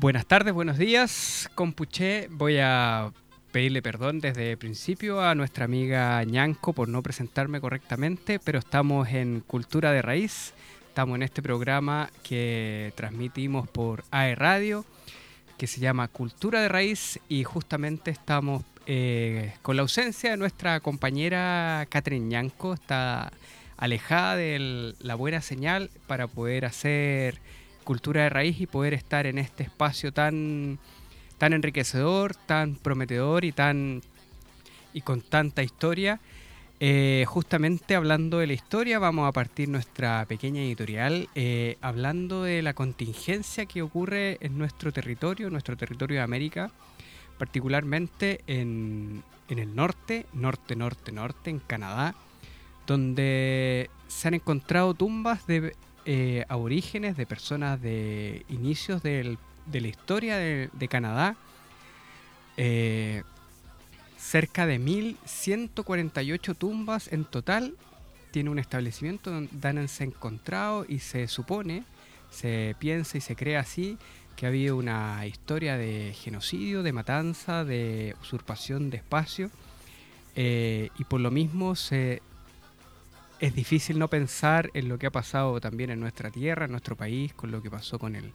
Buenas tardes, buenos días. Compuché, voy a pedirle perdón desde el principio a nuestra amiga Ñanco por no presentarme correctamente, pero estamos en Cultura de Raíz. Estamos en este programa que transmitimos por AE Radio, que se llama Cultura de Raíz, y justamente estamos eh, con la ausencia de nuestra compañera Catherine Ñanco. Está alejada de la buena señal para poder hacer cultura de raíz y poder estar en este espacio tan tan enriquecedor, tan prometedor y tan y con tanta historia. Eh, justamente hablando de la historia, vamos a partir nuestra pequeña editorial eh, hablando de la contingencia que ocurre en nuestro territorio, nuestro territorio de América, particularmente en, en el norte, norte, norte, norte, en Canadá, donde se han encontrado tumbas de eh, aborígenes, de personas de inicios del de la historia de, Canadá, eh, cerca de 1.148 tumbas en total tiene un establecimiento donde se encontrado y se supone, se piensa y se cree así que ha habido una historia de genocidio, de matanza, de usurpación de espacio eh, y por lo mismo se, es difícil no pensar en lo que ha pasado también en nuestra tierra, en nuestro país, con lo que pasó con el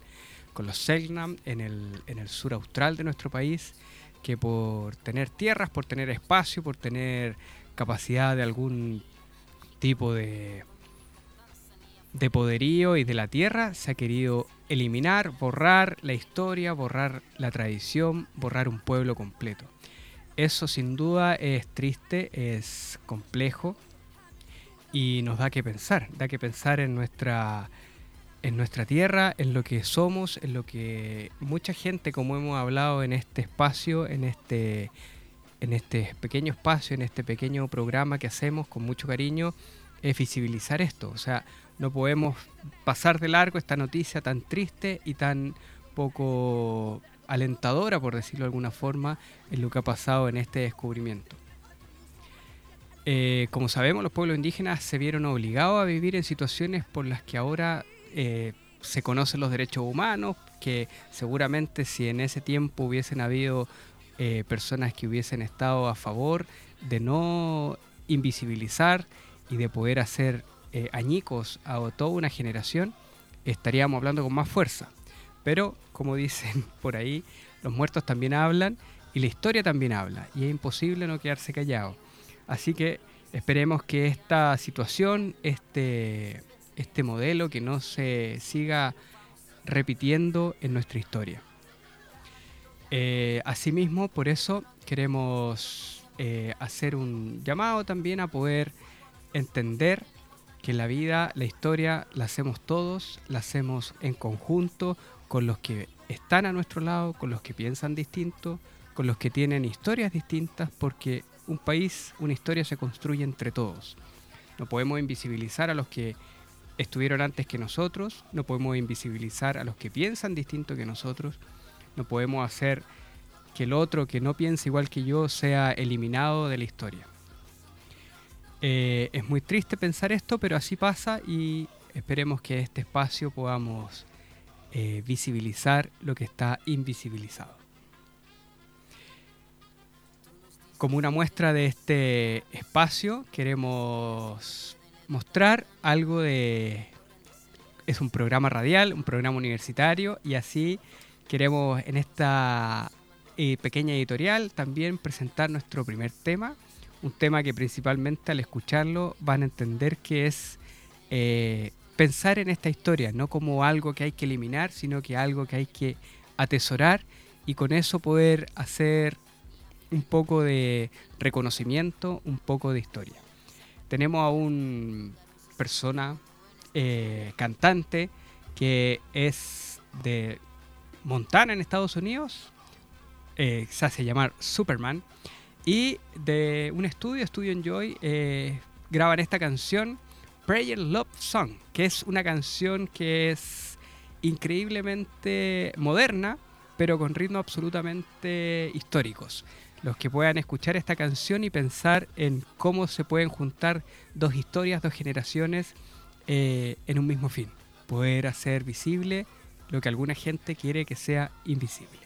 con los Selknam en el, en el sur austral de nuestro país, que por tener tierras, por tener espacio, por tener capacidad de algún tipo de, de poderío y de la tierra, se ha querido eliminar, borrar la historia, borrar la tradición, borrar un pueblo completo. Eso sin duda es triste, es complejo y nos da que pensar, da que pensar en nuestra en nuestra tierra, en lo que somos, en lo que mucha gente, como hemos hablado en este espacio, en este, en este pequeño espacio, en este pequeño programa que hacemos con mucho cariño, es visibilizar esto. O sea, no podemos pasar de largo esta noticia tan triste y tan poco alentadora, por decirlo de alguna forma, en lo que ha pasado en este descubrimiento. Eh, como sabemos, los pueblos indígenas se vieron obligados a vivir en situaciones por las que ahora eh, se conocen los derechos humanos, que seguramente si en ese tiempo hubiesen habido eh, personas que hubiesen estado a favor de no invisibilizar y de poder hacer añicos a toda una generación, estaríamos hablando con más fuerza. Pero, como dicen por ahí, los muertos también hablan y la historia también habla, y es imposible no quedarse callado. Así que esperemos que esta situación, este este modelo que no se siga repitiendo en nuestra historia. Eh, asimismo, por eso queremos eh, hacer un llamado también a poder entender que la vida, la historia, la hacemos todos, la hacemos en conjunto con los que están a nuestro lado, con los que piensan distinto, con los que tienen historias distintas, porque un país, una historia se construye entre todos. No podemos invisibilizar a los que estuvieron antes que nosotros, no podemos invisibilizar a los que piensan distinto que nosotros, no podemos hacer que el otro que no piensa igual que yo sea eliminado de la historia. Eh, es muy triste pensar esto, pero así pasa y esperemos que este espacio podamos eh, visibilizar lo que está invisibilizado. Como una muestra de este espacio, queremos mostrar algo de... Es un programa radial, un programa universitario y así queremos en esta eh, pequeña editorial también presentar nuestro primer tema, un tema que principalmente al escucharlo van a entender que es eh, pensar en esta historia, no como algo que hay que eliminar, sino que algo que hay que atesorar y con eso poder hacer un poco de reconocimiento, un poco de historia. Tenemos a un persona eh, cantante que es de Montana en Estados Unidos, eh, se hace llamar Superman, y de un estudio, Studio Enjoy, eh, graban esta canción, Prayer Love Song, que es una canción que es increíblemente moderna, pero con ritmos absolutamente históricos los que puedan escuchar esta canción y pensar en cómo se pueden juntar dos historias, dos generaciones eh, en un mismo fin. Poder hacer visible lo que alguna gente quiere que sea invisible.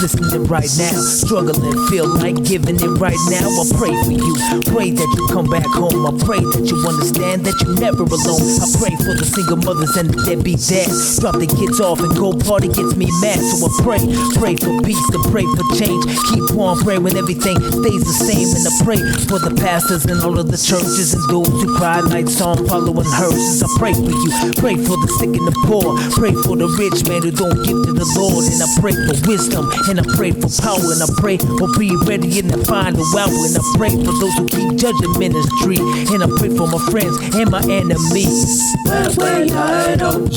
listening right now, struggling, feel like giving it right now. I pray for you, pray that you come back home. I pray that you understand that you're never alone. I pray for the single mothers and the deadbeat dads. Drop the kids off and go party gets me mad. So I pray, pray for peace, to pray for change. Keep on praying when everything stays the same. And I pray for the pastors and all of the churches and those who cry like song following hearses. I pray for you, pray for the sick and the poor. Pray for the rich man who don't give to the Lord. And I pray for wisdom and I pray for power and I pray for be ready in the final hour. And I pray for those who keep judging ministry. And I pray for my friends and my enemies.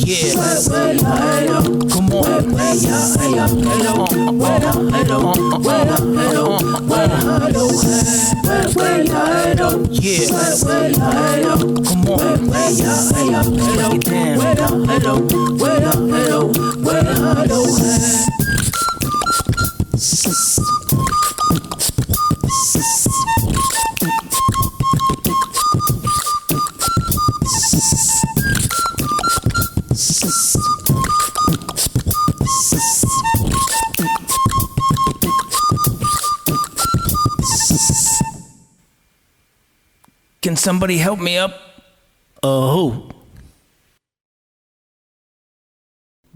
Yeah. Come on. Yeah. Come on. Break it down. Can somebody help me up?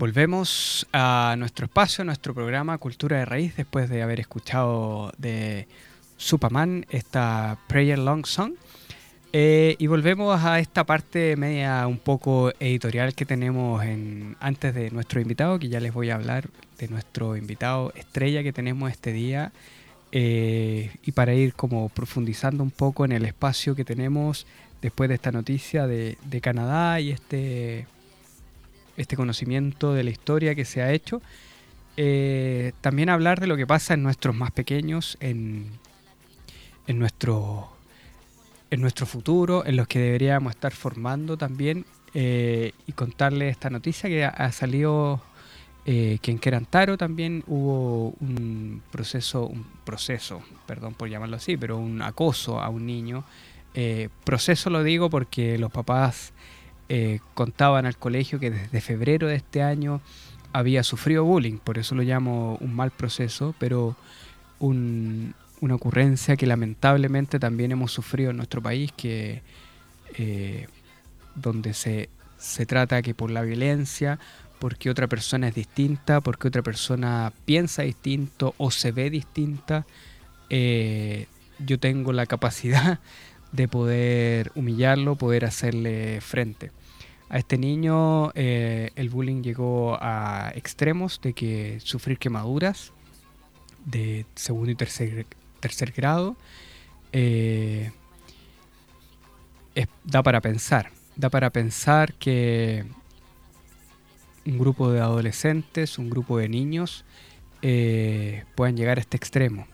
Volvemos a nuestro espacio, a nuestro programa Cultura de Raíz, después de haber escuchado de Superman esta Prayer Long Song. Eh, y volvemos a esta parte media un poco editorial que tenemos en, antes de nuestro invitado, que ya les voy a hablar de nuestro invitado estrella que tenemos este día. Eh, y para ir como profundizando un poco en el espacio que tenemos después de esta noticia de, de Canadá y este este conocimiento de la historia que se ha hecho. Eh, también hablar de lo que pasa en nuestros más pequeños, en, en, nuestro, en nuestro futuro, en los que deberíamos estar formando también eh, y contarles esta noticia que ha, salido eh, que en Querantaro también hubo un proceso, un proceso, perdón por llamarlo así, pero un acoso a un niño. proceso lo digo porque los papás eh, contaban al colegio que desde febrero de este año había sufrido bullying, por eso lo llamo un mal proceso, pero una ocurrencia que lamentablemente también hemos sufrido en nuestro país, que eh, donde se, se trata que por la violencia, porque otra persona es distinta, porque otra persona piensa distinto o se ve distinta, eh, yo tengo la capacidad de poder humillarlo, poder hacerle frente. A este niño eh, el bullying llegó a extremos de que sufrir quemaduras de segundo y tercer, tercer grado eh, da para pensar. Da para pensar que un grupo de adolescentes, un grupo de niños eh, puedan llegar a este extremo.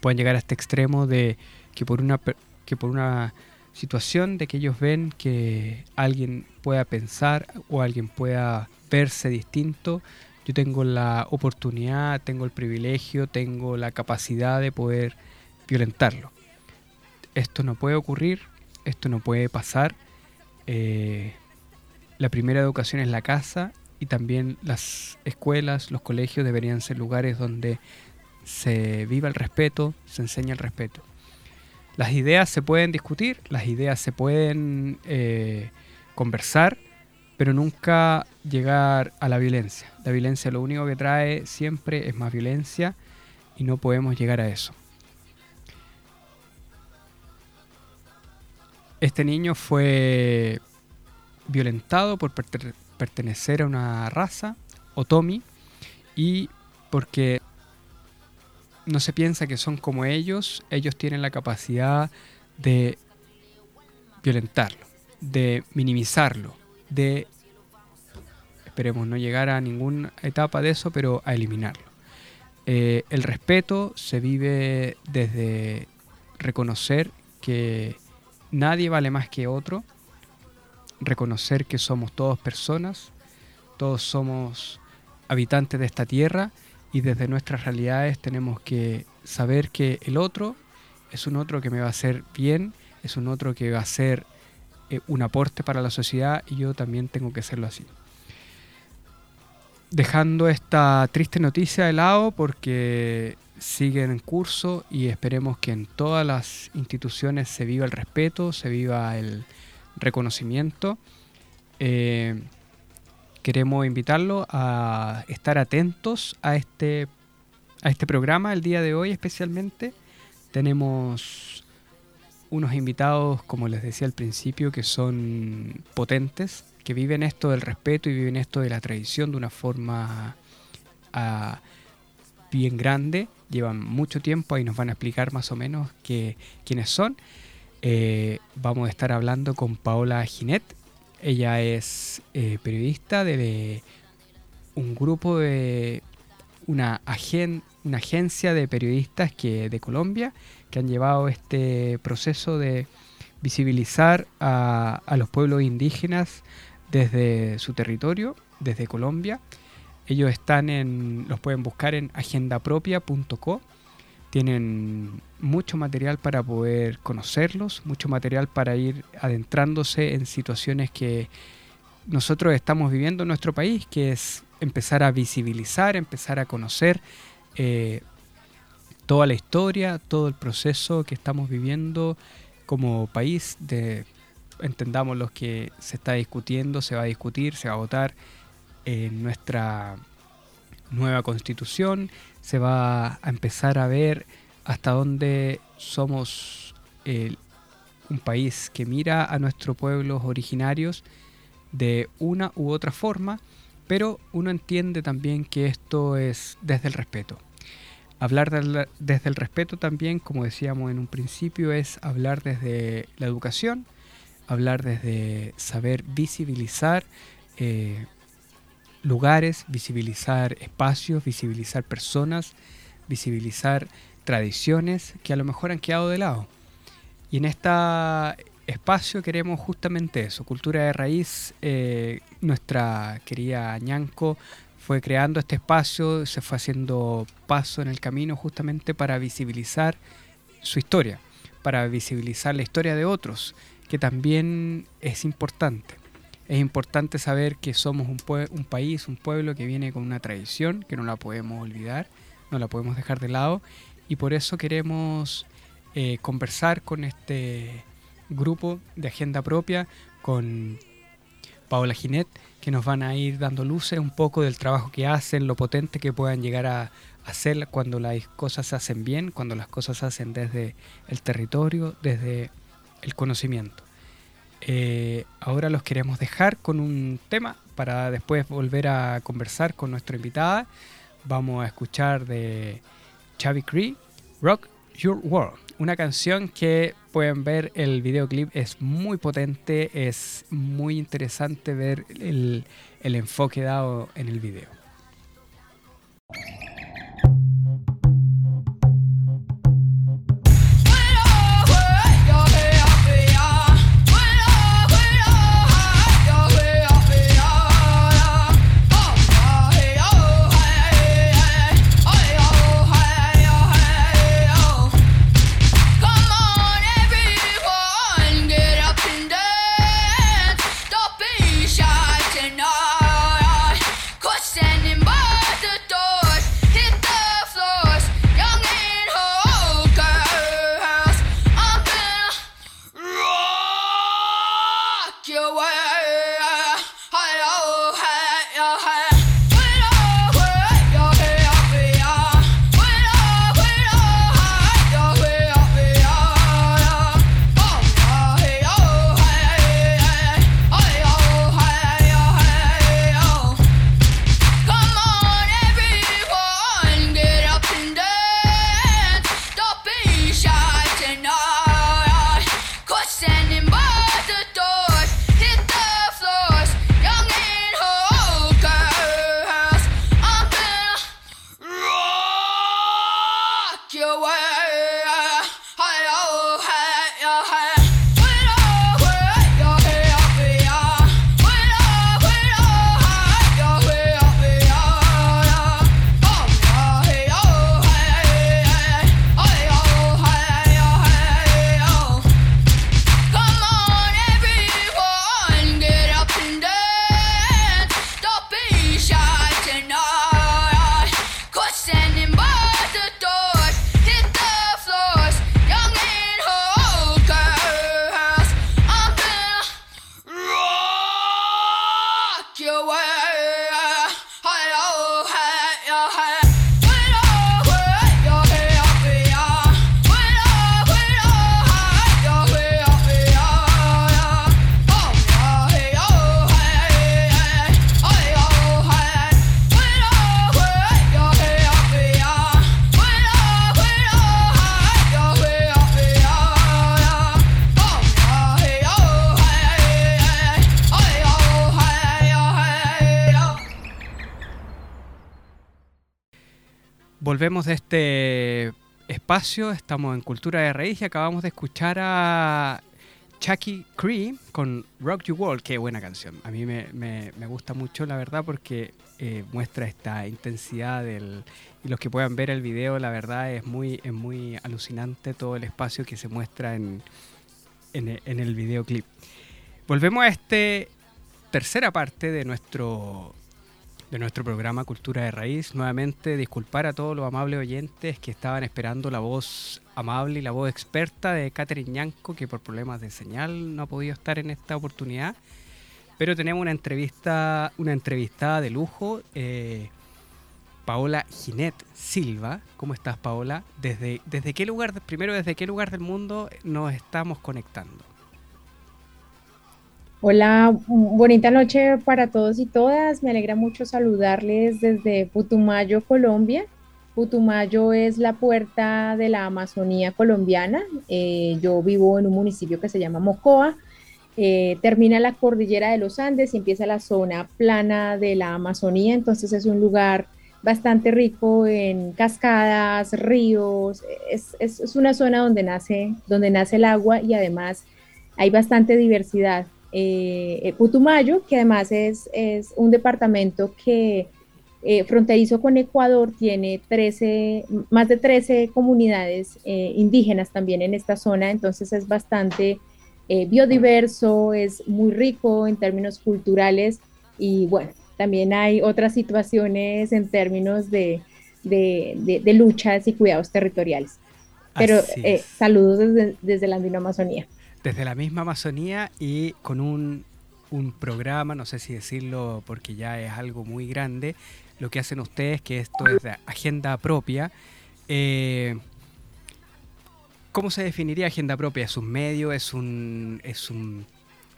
Pueden llegar a este extremo de que por una que por una situación de que ellos ven que alguien pueda pensar o alguien pueda verse distinto, yo tengo la oportunidad, tengo el privilegio, tengo la capacidad de poder violentarlo. Esto no puede ocurrir, esto no puede pasar. Eh, la primera educación es la casa y también las escuelas, los colegios deberían ser lugares donde se viva el respeto, se enseña el respeto. Las ideas se pueden discutir, las ideas se pueden eh, conversar, pero nunca llegar a la violencia. La violencia lo único que trae siempre es más violencia y no podemos llegar a eso. Este niño fue violentado por pertenecer a una raza, Otomi, y porque no se piensa que son como ellos, ellos tienen la capacidad de violentarlo, de minimizarlo, de, esperemos no llegar a ninguna etapa de eso, pero a eliminarlo. Eh, el respeto se vive desde reconocer que nadie vale más que otro, reconocer que somos todos personas, todos somos habitantes de esta tierra y desde nuestras realidades tenemos que saber que el otro es un otro que me va a hacer bien, es un otro que va a ser eh, un aporte para la sociedad y yo también tengo que hacerlo así. Dejando esta triste noticia de lado porque sigue en curso y esperemos que en todas las instituciones se viva el respeto, se viva el reconocimiento. Eh, queremos invitarlo a estar atentos a este, a este programa el día de hoy especialmente. Tenemos unos invitados, como les decía al principio, que son potentes, que viven esto del respeto y viven esto de la tradición de una forma ah, bien grande. Llevan mucho tiempo y nos van a explicar más o menos que, quiénes son. Eh, vamos a estar hablando con Paola Ginet, ella es eh, periodista de un grupo de una, una agencia de periodistas que, de Colombia que han llevado este proceso de visibilizar a, a los pueblos indígenas desde su territorio, desde Colombia. Ellos están en, los pueden buscar en agendapropia.co tienen mucho material para poder conocerlos, mucho material para ir adentrándose en situaciones que nosotros estamos viviendo en nuestro país, que es empezar a visibilizar, empezar a conocer eh, toda la historia, todo el proceso que estamos viviendo como país, de, entendamos lo que se está discutiendo, se va a discutir, se va a votar en nuestra nueva constitución, se va a empezar a ver hasta dónde somos un país que mira a nuestros pueblos originarios de una u otra forma, pero uno entiende también que esto es desde el respeto. Hablar desde el respeto también, como decíamos en un principio, es hablar desde la educación, hablar desde saber visibilizar eh, lugares, visibilizar espacios, visibilizar personas, visibilizar tradiciones que a lo mejor han quedado de lado. Y en este espacio queremos justamente eso, cultura de raíz. Eh, nuestra querida Ñanco fue creando este espacio, se fue haciendo paso en el camino justamente para visibilizar su historia, para visibilizar la historia de otros que también es importante. Es importante saber que somos un, un país, un pueblo que viene con una tradición que no la podemos olvidar, no la podemos dejar de lado y por eso queremos eh, conversar con este grupo de agenda propia, con Paola Ginet, que nos van a ir dando luces un poco del trabajo que hacen, lo potente que puedan llegar a hacer cuando las cosas se hacen bien, cuando las cosas se hacen desde el territorio, desde el conocimiento. Eh, ahora los queremos dejar con un tema para después volver a conversar con nuestra invitada. Vamos a escuchar de Chavi Cree, Rock Your World. Una canción que pueden ver el videoclip es muy potente, es muy interesante ver el, el enfoque dado en el video. Volvemos de este espacio, estamos en Cultura de Raíz y acabamos de escuchar a Chucky Cree con Rock You World, qué buena canción. A mí me, gusta mucho, la verdad, porque eh, muestra esta intensidad del, y los que puedan ver el video, la verdad es muy, es muy alucinante todo el espacio que se muestra en, en, en el videoclip. Volvemos a esta tercera parte de nuestro de nuestro programa Cultura de Raíz. Nuevamente disculpar a todos los amables oyentes que estaban esperando la voz amable y la voz experta de Catherine Ñanco, que por problemas de señal no ha podido estar en esta oportunidad. Pero tenemos una entrevista, una entrevistada de lujo, eh, Paola Ginet Silva. ¿Cómo estás, Paola? ¿Desde, ¿Desde qué lugar, primero, desde qué lugar del mundo nos estamos conectando? Hola, bonita noche para todos y todas. Me alegra mucho saludarles desde Putumayo, Colombia. Putumayo es la puerta de la Amazonía colombiana. Eh, yo vivo en un municipio que se llama Mocoa. Eh, termina la cordillera de los Andes y empieza la zona plana de la Amazonía. Entonces es un lugar bastante rico en cascadas, ríos. Es, es una zona donde nace, donde nace el agua y además hay bastante diversidad. Eh, eh, Putumayo, que además es, es un departamento que eh, fronterizo con Ecuador, tiene 13, más de 13 comunidades indígenas también en esta zona, entonces es bastante eh, biodiverso, es muy rico en términos culturales y bueno, también hay otras situaciones en términos de, luchas y cuidados territoriales. Pero eh, saludos desde, desde la Amazonía. Desde la misma Amazonía y con un, un programa, no sé si decirlo porque ya es algo muy grande, lo que hacen ustedes, que esto es de agenda propia. Eh, ¿Cómo se definiría agenda propia? ¿Es un medio? ¿Es un, es un,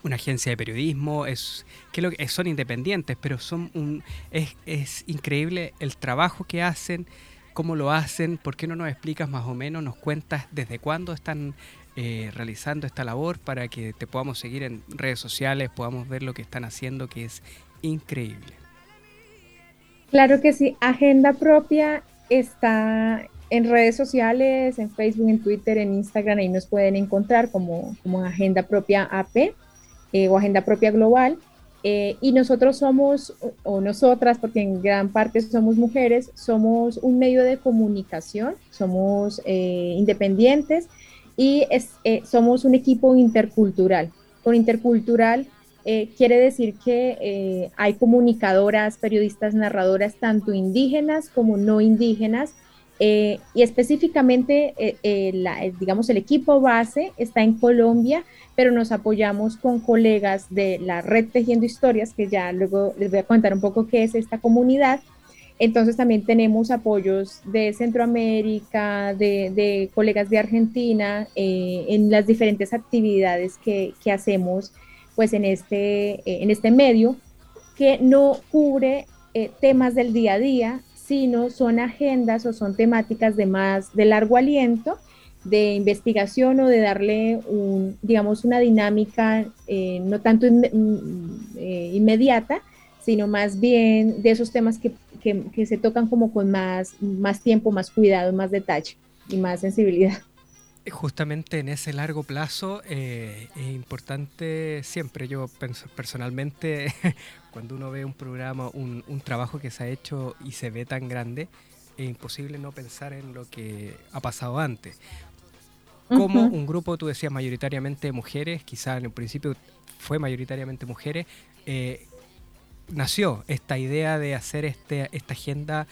una agencia de periodismo? Es, que lo son independientes, pero son un, es, es increíble el trabajo que hacen, cómo lo hacen. ¿Por qué no nos explicas más o menos, nos cuentas desde cuándo están eh, realizando esta labor para que te podamos seguir en redes sociales, podamos ver lo que están haciendo, que es increíble? Claro que sí, Agenda Propia está en redes sociales, en Facebook, en Twitter, en Instagram, ahí nos pueden encontrar como, como Agenda Propia AP eh, o Agenda Propia Global. Eh, y nosotros somos, o nosotras, porque en gran parte somos mujeres, somos un medio de comunicación, somos independientes y somos un equipo intercultural. Con intercultural eh, quiere decir que eh, hay comunicadoras, periodistas, narradoras, tanto indígenas como no indígenas, eh, y específicamente, digamos, el equipo base está en Colombia, pero nos apoyamos con colegas de la red Tejiendo Historias, que ya luego les voy a contar un poco qué es esta comunidad. Entonces también tenemos apoyos de Centroamérica, de, colegas de Argentina, en las diferentes actividades que, que hacemos pues en este, eh, en este medio que no cubre eh, temas del día a día, sino son agendas o son temáticas de más de largo aliento, de investigación o de darle un, digamos, una dinámica eh, no tanto mm, inmediata, sino más bien de esos temas que, que, se tocan como con más, más tiempo, más cuidado, más detalle y más sensibilidad justamente en ese largo plazo eh, es importante siempre, yo personalmente, cuando uno ve un programa, un, trabajo que se ha hecho y se ve tan grande, es imposible no pensar en lo que ha pasado antes. Como un grupo, tú decías, mayoritariamente mujeres, quizá en el principio fue mayoritariamente mujeres, eh, nació esta idea de hacer este, esta agenda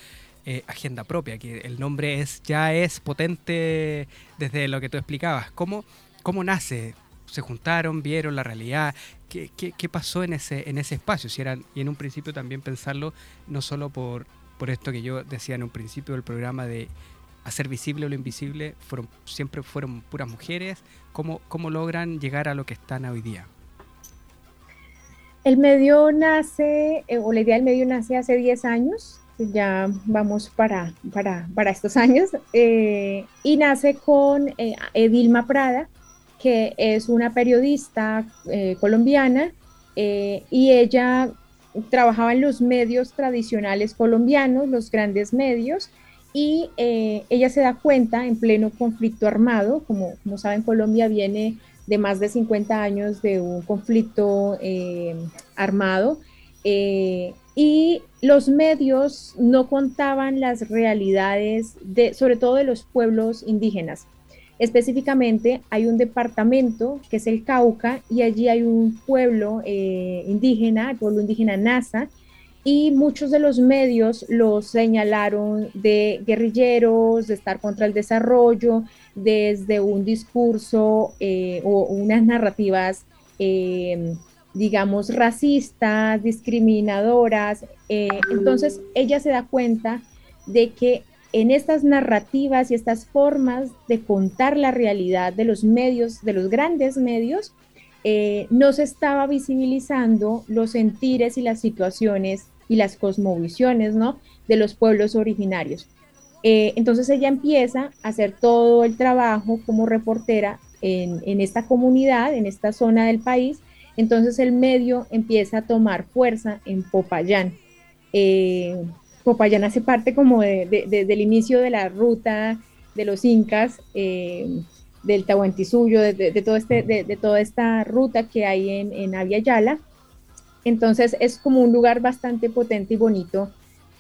eh, agenda propia, que el nombre es ya es potente desde lo que tú explicabas. ¿Cómo, cómo nace? ¿Se juntaron, vieron la realidad? ¿Qué, qué, pasó en ese, en ese espacio? Si y en un principio también pensarlo, no solo por, por esto que yo decía en un principio del programa de hacer visible lo invisible, fueron, siempre fueron puras mujeres. ¿Cómo, ¿Cómo logran llegar a lo que están hoy día? El medio nace, eh, o la idea del medio nace hace 10 años ya vamos para, para, estos años, eh, y nace con eh, Edilma Prada, que es una periodista colombiana, y ella trabajaba en los medios tradicionales colombianos, los grandes medios, y ella se da cuenta en pleno conflicto armado, como, como saben, Colombia viene de más de 50 años de un conflicto armado, y los medios no contaban las realidades de, sobre todo de los pueblos indígenas. Específicamente hay un departamento que es el Cauca y allí hay un pueblo eh, indígena, el pueblo indígena Nasa, y muchos de los medios los señalaron de guerrilleros, de estar contra el desarrollo, desde un discurso eh, o unas narrativas eh, digamos, racistas, discriminadoras. Eh, entonces ella se da cuenta de que en estas narrativas y estas formas de contar la realidad de los medios, de los grandes medios, eh, no se estaba visibilizando los sentires y las situaciones y las cosmovisiones, ¿no? De los pueblos originarios. Eh, entonces ella empieza a hacer todo el trabajo como reportera en, en esta comunidad, en esta zona del país, entonces el medio empieza a tomar fuerza en Popayán. Eh, Popayán hace parte como del inicio de la ruta de los incas, eh, del Tahuantinsuyo, de, todo este, de, toda esta ruta que hay en, en. Entonces es como un lugar bastante potente y bonito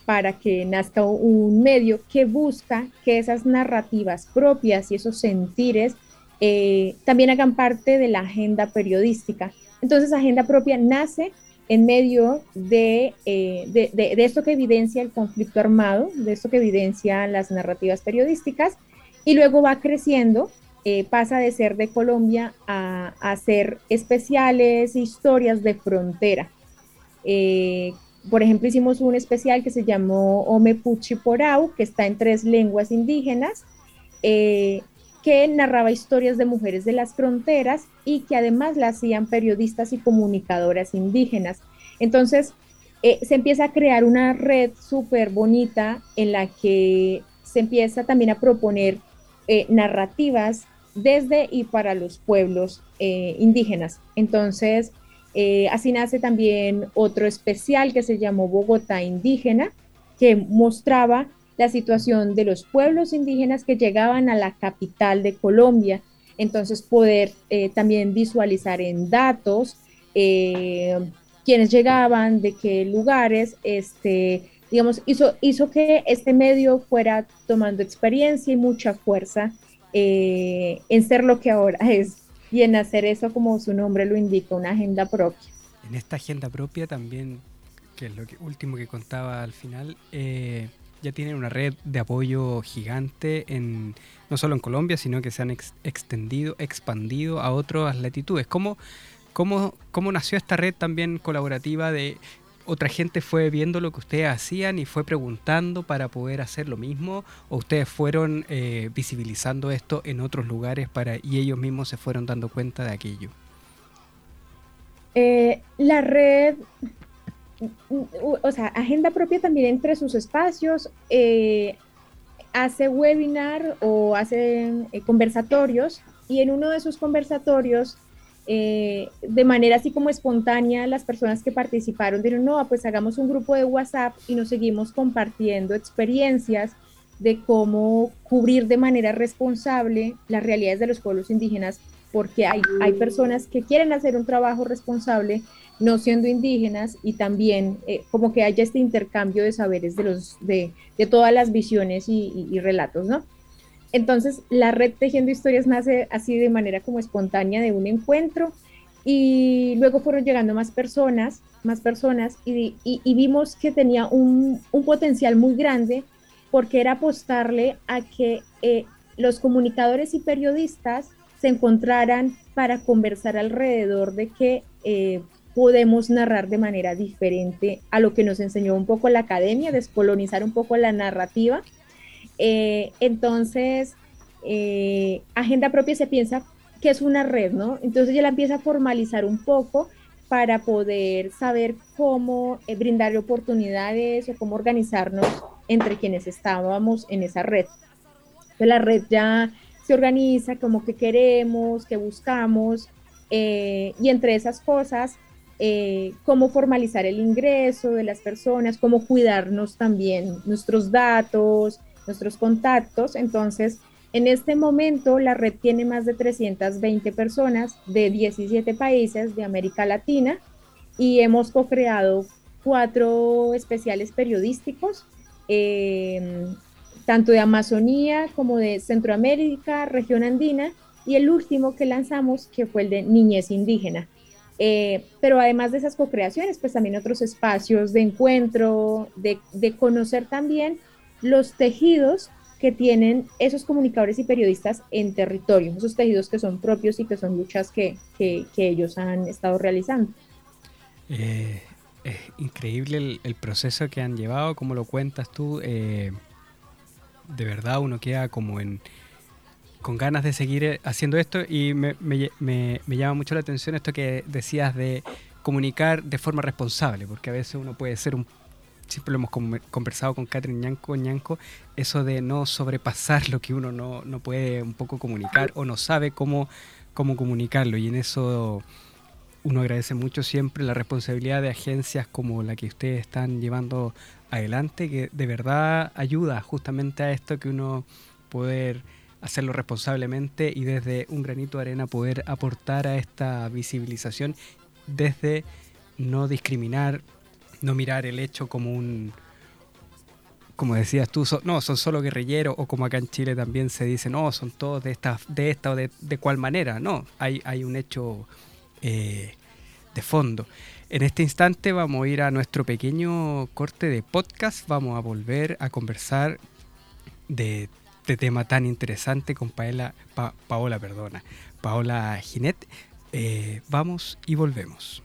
para que nazca un medio que busca que esas narrativas propias y esos sentires eh, también hagan parte de la agenda periodística. Entonces, Agenda Propia nace en medio de, eh, de, de, esto que evidencia el conflicto armado, de esto que evidencia las narrativas periodísticas, y luego va creciendo, eh, pasa de ser de Colombia a, a ser especiales, historias de frontera. Eh, por ejemplo, hicimos un especial que se llamó Ome Puchi Porau, que está en tres lenguas indígenas, que narraba historias de mujeres de las fronteras y que además la hacían periodistas y comunicadoras indígenas. Entonces, eh, se empieza a crear una red súper bonita en la que se empieza también a proponer eh, narrativas desde y para los pueblos eh, indígenas. Entonces, así nace también otro especial que se llamó Bogotá Indígena, que mostraba la situación de los pueblos indígenas que llegaban a la capital de Colombia. Entonces poder eh, también visualizar en datos eh, quiénes llegaban, de qué lugares, este, digamos, hizo, hizo que este medio fuera tomando experiencia y mucha fuerza eh, en ser lo que ahora es y en hacer eso como su nombre lo indica, una agenda propia. En esta agenda propia también, que es lo que, último que contaba al final, ya tienen una red de apoyo gigante en no solo en Colombia, sino que se han extendido, expandido a otras latitudes. ¿Cómo, cómo, ¿Cómo nació esta red también colaborativa de otra gente fue viendo lo que ustedes hacían y fue preguntando para poder hacer lo mismo? ¿O ustedes fueron eh, visibilizando esto en otros lugares para, y ellos mismos se fueron dando cuenta de aquello? Eh, la red o sea, agenda propia también entre sus espacios, eh, hace webinar o hace eh, conversatorios y en uno de esos conversatorios, eh, de manera así como espontánea, las personas que participaron dijeron, no, pues hagamos un grupo de WhatsApp y nos seguimos compartiendo experiencias de cómo cubrir de manera responsable las realidades de los pueblos indígenas, porque hay, hay personas que quieren hacer un trabajo responsable, no siendo indígenas y también eh, como que haya este intercambio de saberes de, los, de, de todas las visiones y, relatos, ¿no? Entonces, la red Tejiendo Historias nace así de manera como espontánea de un encuentro y luego fueron llegando más personas, más personas y, vimos que tenía un, un, potencial muy grande porque era apostarle a que eh, los comunicadores y periodistas se encontraran para conversar alrededor de que eh, podemos narrar de manera diferente a lo que nos enseñó un poco la academia, descolonizar un poco la narrativa. Eh, entonces, eh, agenda propia se piensa que es una red, ¿no? Entonces ya la empieza a formalizar un poco para poder saber cómo eh, brindar oportunidades o cómo organizarnos entre quienes estábamos en esa red. Entonces la red ya se organiza como que queremos, que buscamos, y entre esas cosas eh, cómo formalizar el ingreso de las personas, cómo cuidarnos también nuestros datos, nuestros contactos. Entonces, en este momento la red tiene más de 320 personas de 17 países de América Latina y hemos co-creado cuatro especiales periodísticos, em, tanto de Amazonía como de Centroamérica, región andina, y el último que lanzamos, que fue el de niñez indígena. Eh, pero además de esas co-creaciones, pues también otros espacios de encuentro, de, conocer también los tejidos que tienen esos comunicadores y periodistas en territorio, esos tejidos que son propios y que son luchas que, ellos han estado realizando. Eh, es increíble el, proceso que han llevado, como lo cuentas tú. Eh, de verdad uno queda como en, con ganas de seguir eh, haciendo esto y me, llama mucho la atención esto que decías de comunicar de forma responsable, porque a veces uno puede ser un... Siempre lo hemos conversado con Catherine Ñanco, eso de no sobrepasar lo que uno no, no puede un poco comunicar o no sabe cómo, cómo comunicarlo. Y en eso uno agradece mucho siempre la responsabilidad de agencias como la que ustedes están llevando adelante, que de verdad ayuda justamente a esto que uno poder hacerlo responsablemente y desde un granito de arena poder aportar a esta visibilización desde no discriminar, no mirar el hecho como un como decías tú, no, son solo guerrilleros, o como acá en Chile también se dice, no, son todos de esta, de esta o de, de cual manera. No, hay, hay un hecho eh, de fondo. En este instante vamos a ir a nuestro pequeño corte de podcast, vamos a volver a conversar de este tema tan interesante con Paola, Paola, perdona, Paola Ginet. Eh, vamos y volvemos.